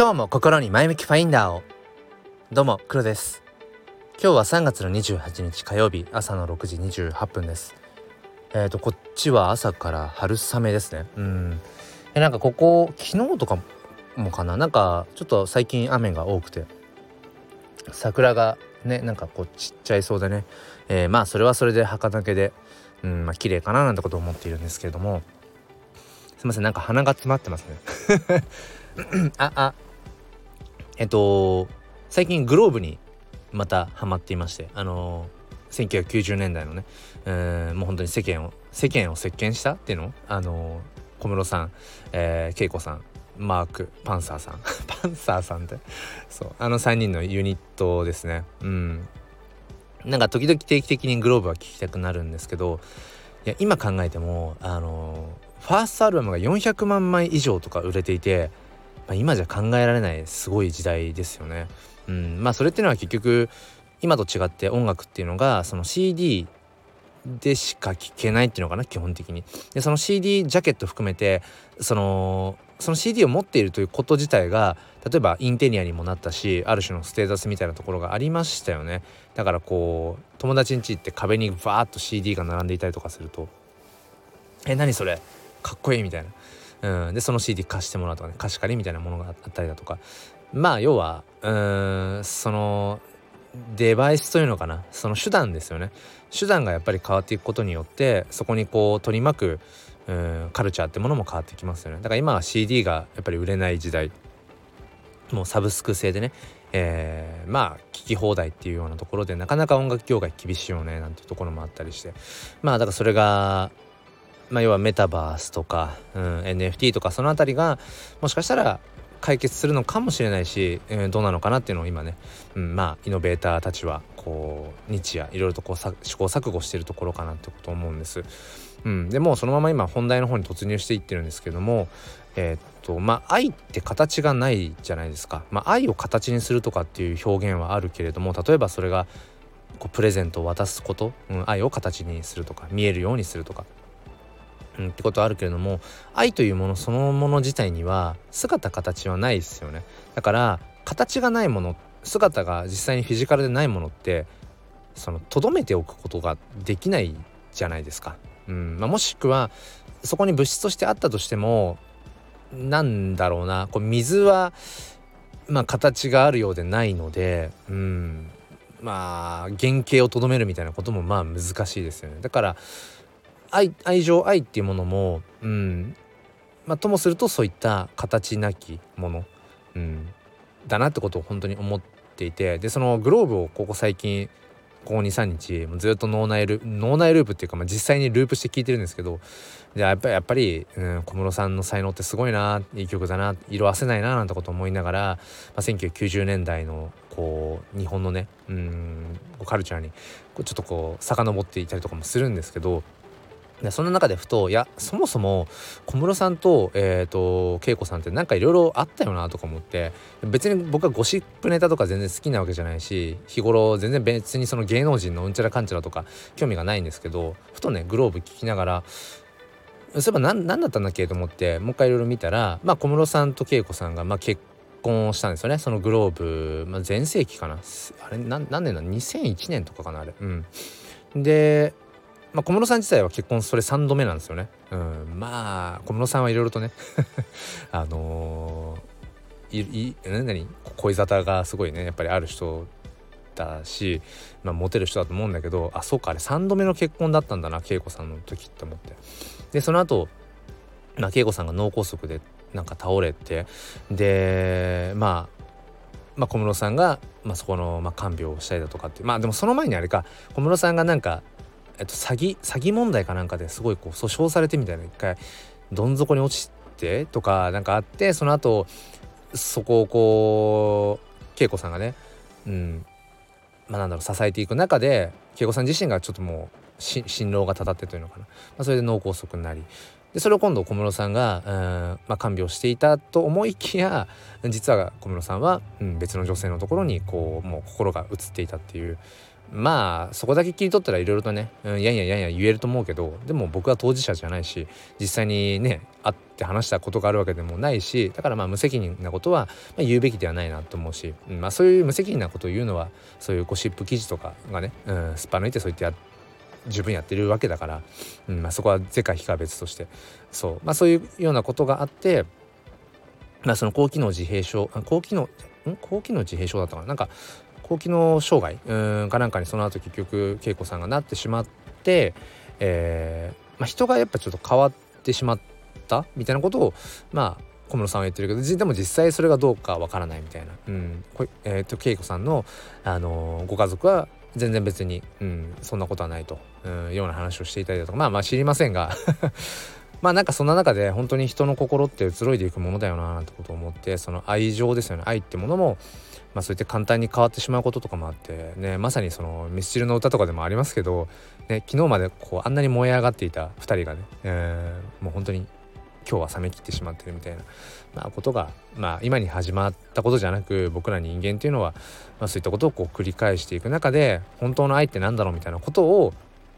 今日も心に前向きファインダーを。どうも黒です。今日は3月の28日火曜日朝の6時28分です。えっ、ー、とこっちは朝から春雨ですね。うん。えなんかここ昨日とかもかな？なんかちょっと最近雨が多くて。桜がねなんかこうちっちゃいそうでね、えー、まあそれはそれで儚げでうんまあ綺麗かななんてことを思っているんですけれども。すいませんなんか鼻が詰まってますね。あ あ。えっと最近グローブにまたハマっていましてあのー、1990年代のね、えー、もう本当に世間を世間を席巻したっていうのあの、小室さん、えー、恵子さんマークパンサーさん パンサーさんってそうあの3人のユニットですね。うん。なんか時々定期的にグローブは聴きたくなるんですけどいや今考えてもあのファーストアルバムが400万枚以上とか売れていて、まあ、今じゃ考えられないすごい時代ですよね。うん、まあそれっていうのは結局今と違って音楽っていうのがその CD でしか聴けないっていうのかな基本的に。でその CD ジャケット含めてそのその CD を持っているということ自体が例えばインテリアにもなったしある種のステータスみたいなところがありましたよねだからこう友達ん家行って壁にバーッと CD が並んでいたりとかすると「え何それ？かっこいいみたいな、うん、でその CD 貸してもらうとかね貸し借りみたいなものがあったりだとか。まあ要はうんそのデバイスというのかな。その手段ですよね。手段がやっぱり変わっていくことによってそこにこう取り巻くうんカルチャーってものも変わってきますよね。だから今は CD がやっぱり売れない時代。もうサブスク制でね、えー、まあ聞き放題っていうようなところでなかなか音楽業界厳しいよねなんていうところもあったりして。まあだからそれがまあ、要はメタバースとか、うん、NFT とかその辺りがもしかしたら解決するのかもしれないし、えー、どうなのかなっていうのを今ね、うん、まあイノベーターたちはこう日夜いろいろとこう試行錯誤してるところかなってこと思うんです。うん、でもうそのまま今本題の方に突入していってるんですけどもえー、っとまあ愛って形がないじゃないですか。まあ、愛を形にするとかっていう表現はあるけれども例えばそれがこうプレゼントを渡すこと、うん、愛を形にするとか見えるようにするとかうん、ってことはあるけれども愛というものそのもの自体には姿形はないですよねだから形がないもの姿が実際にフィジカルでないものってその留めておくことができないじゃないですか。うんまあ、もしくはそこに物質としてあったとしてもなんだろうなこう水は、まあ、形があるようでないので、うん、まあ原型をとどめるみたいなこともまあ難しいですよね。だから愛愛情愛っていうものもうん。まあともするとそういった形なきもの、うん、だなってことを本当に思っていてでそのグローブをここ最近ここ23日ずっと脳内ル脳内ループっていうか、まあ、実際にループして聞いてるんですけどでやっぱりやっぱり、うん、小室さんの才能ってすごいないい曲だな色あせないななんてこと思いながら、まあ、1990年代のこう日本のねうんカルチャーにちょっとこう遡っていたりとかもするんですけどでそんな中でふといやそもそも小室さんと,、えーと、恵子さんってなんかいろいろあったよなとか思って別に僕はゴシップネタとか全然好きなわけじゃないし日頃全然別にその芸能人のうんちゃらかんちゃらとか興味がないんですけどふとねグローブ聞きながらそういえば何だったんだっけ？と思ってもう一回いろいろ見たら、まあ、小室さんと恵子さんが、まあ、結婚したんですよね。そのグローブ、まあ、全盛期かな。あれ何年だ？2001年とかかなあれ。うん。でまあ、小室さん自体は結婚それ3度目なんですよね。うん、まあ小室さんはいろいろとね。あのー、いい何？恋沙汰がすごいねやっぱりある人だし、まあ、モテる人だと思うんだけどあそうかあれ3度目の結婚だったんだな恵子さんの時って思って。でその後まあ恵子さんが脳梗塞でなんか倒れてでまあまあ、小室さんが、まあ、そこの、まあ、看病をしたりだとかってまあでもその前にあれか小室さんがなんかえっと、詐欺詐欺問題かなんかですごいこう訴訟されてみたいな。一回どん底に落ちてとかなんかあってその後そこをこう恵子さんがねうんまあなんだろう支えていく中で恵子さん自身がちょっともう心労がたたってというのかな、まあ、それで脳梗塞になり。でそれを今度小室さんが、うんまあ、看病していたと思いきや実は小室さんは、うん、別の女性のところにこうもう心が移っていたっていうまあそこだけ切り取ったらいろいろとね、うん、やんややんや言えると思うけどでも僕は当事者じゃないし実際にね会って話したことがあるわけでもないしだからまあ無責任なことは、まあ、言うべきではないなと思うし、うん、まあそういう無責任なことを言うのはそういうゴシップ記事とかがね、うん、すっぱ抜いてそうやってや十分やってるわけだから、うんまあ、そこは是か非か別として。そう、まあ、そういうようなことがあって、まあ、その高機能自閉症高機能ん？高機能自閉症だったかな？なんか高機能障害うんかなんかにその後結局恵子さんがなってしまって、えーまあ、人がやっぱちょっと変わってしまったみたいなことをまあ小室さんは言ってるけどでも実際それがどうかわからないみたいな、うん。えーと、恵子さんの、あのー、ご家族は全然別に、うん、そんなことはないと、うん、ような話をしていたりだとか。まあまあ知りませんが。まあなんかそんな中で本当に人の心って移ろいでいくものだよなってことを思ってその愛情ですよね。愛ってものもまあそうやって簡単に変わってしまうこととかもあってねまさにそのミスチルの歌とかでもありますけど、ね、昨日までこうあんなに燃え上がっていた2人がね、えー、もう本当に今日は冷めきってしまってるみたいな、まあ、ことが、まあ、今に始まったことじゃなく僕ら人間っていうのは、まあ、そういったことをこう繰り返していく中で本当の愛って何だろうみたいなことを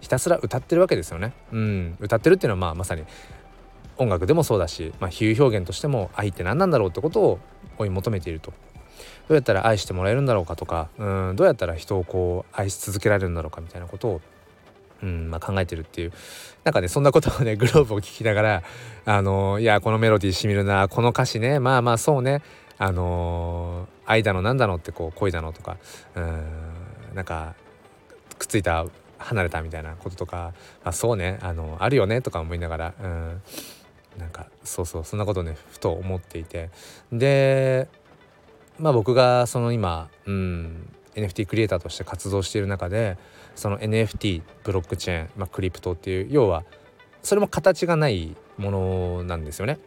ひたすら歌ってるわけですよね。うん、歌ってるっていうのはまあまさに音楽でもそうだし、まあ、比喩表現としても愛って何なんだろうってことを追い求めていると。どうやったら愛してもらえるんだろうかとかうんどうやったら人をこう愛し続けられるんだろうかみたいなことをうんまあ、考えてるっていうなんかねそんなことをね グローブを聴きながらあのー、いやこのメロディーしみるなこの歌詞ねまあまあそうねあのー、愛だのなんだのってこう恋だのとかうんなんかくっついた離れたみたいなこととかあそうねあのあるよねとか思いながらうんなんかそうそうそんなことねふと思っていて。でまあ僕がその今、うん、NFT クリエイターとして活動している中でその NFT ブロックチェーン、まあ、クリプトっていう要はそれも形がないものなんですよね。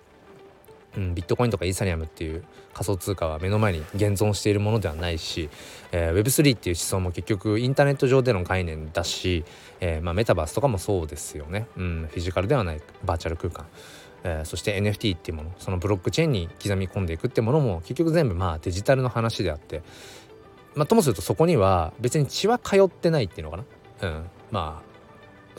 うん、ビットコインとかイーサリアムっていう仮想通貨は目の前に現存しているものではないし、えー、Web3 っていう思想も結局インターネット上での概念だし、えー、まあ、メタバースとかもそうですよね、うん、フィジカルではないバーチャル空間、えー、そして NFT っていうものそのブロックチェーンに刻み込んでいくってものも結局全部まあデジタルの話であって、まあ、ともするとそこには別に血は通ってないっていうのかな、うん、まあ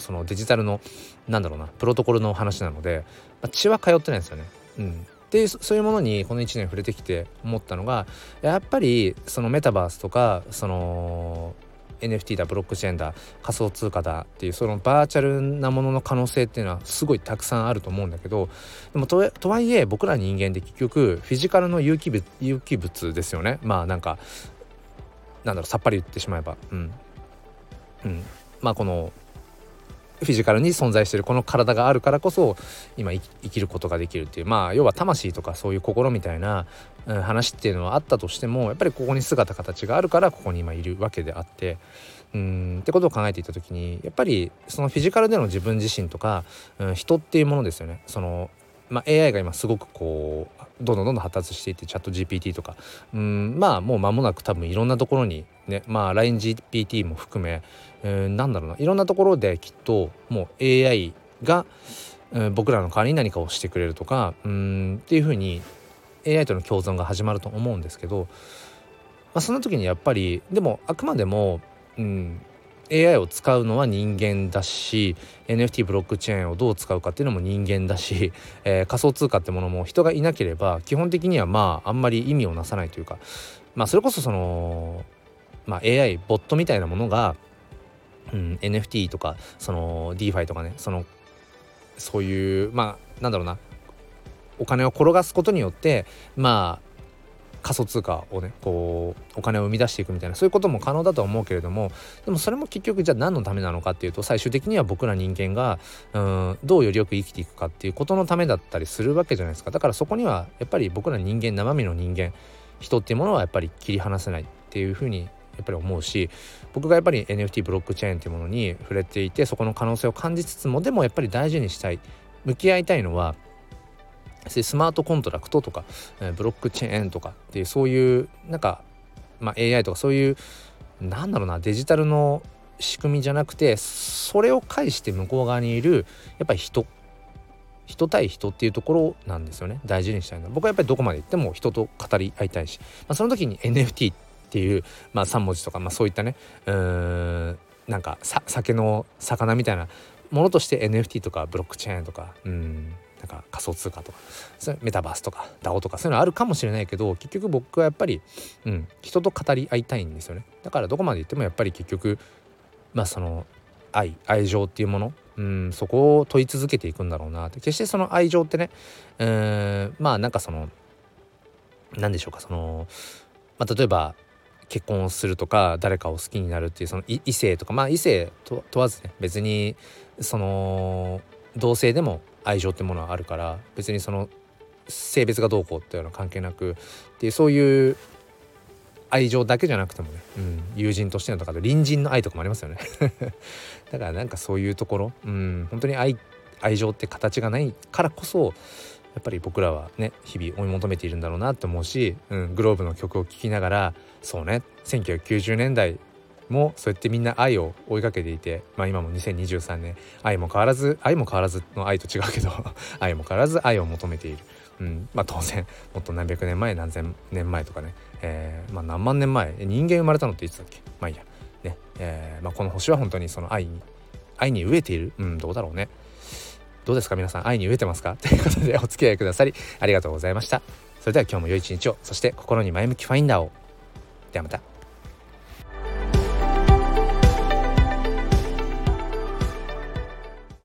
そのデジタルのなんだろうなプロトコルの話なので、まあ、血は通ってないんですよね。うん、でそういうものにこの1年触れてきて思ったのがやっぱりそのメタバースとかその NFT だブロックチェーンだ仮想通貨だっていうそのバーチャルなものの可能性っていうのはすごいたくさんあると思うんだけどでもとはいえ僕ら人間で結局フィジカルの有機物有機物ですよね。まあなんかなんだろうさっぱり言ってしまえば。うん、うん、まあこのフィジカルに存在してるこの体があるからこそ今生きることができるっていうまあ要は魂とかそういう心みたいな、うん、話っていうのはあったとしてもやっぱりここに姿形があるからここに今いるわけであってうんってことを考えていた時にやっぱりそのフィジカルでの自分自身とか、うん、人っていうものですよね。そのまあ、AI が今すごくこうどんどんどんどん発達していってチャット GPT とか。うんまあもう間もなく多分いろんなところにねまあ LINEGPT も含め、えー、なんだろうな。いろんなところできっともう AI が、えー、僕らの代わりに何かをしてくれるとかうんっていうふうに AI との共存が始まると思うんですけど、まあ、そんな時にやっぱりでもあくまでも、うん、AI を使うのは人間だし NFT ブロックチェーンをどう使うかっていうのも人間だし、えー、仮想通貨ってものも人がいなければ基本的にはまああんまり意味をなさないというかまあそれこそその、まあ、AI ボットみたいなものが、うん、NFT とかその DeFi とかねそのそういうまあなんだろうなお金を転がすことによってまあ仮想通貨をねこうお金を生み出していくみたいなそういうことも可能だとは思うけれどもでもそれも結局じゃあ何のためなのかっていうと最終的には僕ら人間がうんどうよりよく生きていくかっていうことのためだったりするわけじゃないですか。だからそこにはやっぱり僕ら人間生身の人間人っていうものはやっぱり切り離せないっていうふうにやっぱり思うし僕がやっぱり NFT ブロックチェーンっていうものに触れていてそこの可能性を感じつつもでもやっぱり大事にしたい向き合いたいのはスマートコントラクトとか、えブロックチェーンとかっていうそういうなんか、まあ、AI とかそういうなんだろうなデジタルの仕組みじゃなくてそれを介して向こう側にいるやっぱり人人対人っていうところなんですよね。大事にしたいのは。僕はやっぱりどこまで行っても人と語り合いたいし、まあ、その時に NFT っていう、まあ、3文字とか、まあ、そういったねうーんなんか酒の魚みたいなものとして NFT とかブロックチェーンとかうん。なんか仮想通貨とかそれメタバースとか DAO とかそういうのあるかもしれないけど結局僕はやっぱり、うん、人と語り合いたいんですよね。だからどこまで言ってもやっぱり結局まあその愛愛情っていうものうんそこを問い続けていくんだろうなって。決してその愛情ってねうんまあなんかその何でしょうかその、まあ、例えば結婚をするとか誰かを好きになるっていうその異性とかまあ異性問わずね別にその同性でも愛情ってものはあるから別にその性別がどうこうっていうのは関係なくっていうそういう愛情だけじゃなくてもね、うん、友人としてのとか隣人の愛とかもありますよね。だからなんかそういうところ、うん、本当に愛愛情って形がないからこそやっぱり僕らはね日々追い求めているんだろうなって思うし、うん、グローブの曲を聴きながらそうね1990年代もそうやってみんな愛を追いかけていて、まあ、今も2023年愛も変わらず愛も変わらずの愛と違うけど 愛も変わらず愛を求めている、うんまあ、当然もっと何百年前何千年前とかね、えーまあ、何万年前人間生まれたのっていつだっけ？まあいいや、ねえーまあ、この星は本当にその愛に愛に飢えている。うんどうだろうね。どうですか？皆さん愛に飢えてますか？ということでお付き合いくださりありがとうございました。それでは今日も良い一日を。そして心に前向きファインダーを。ではまた。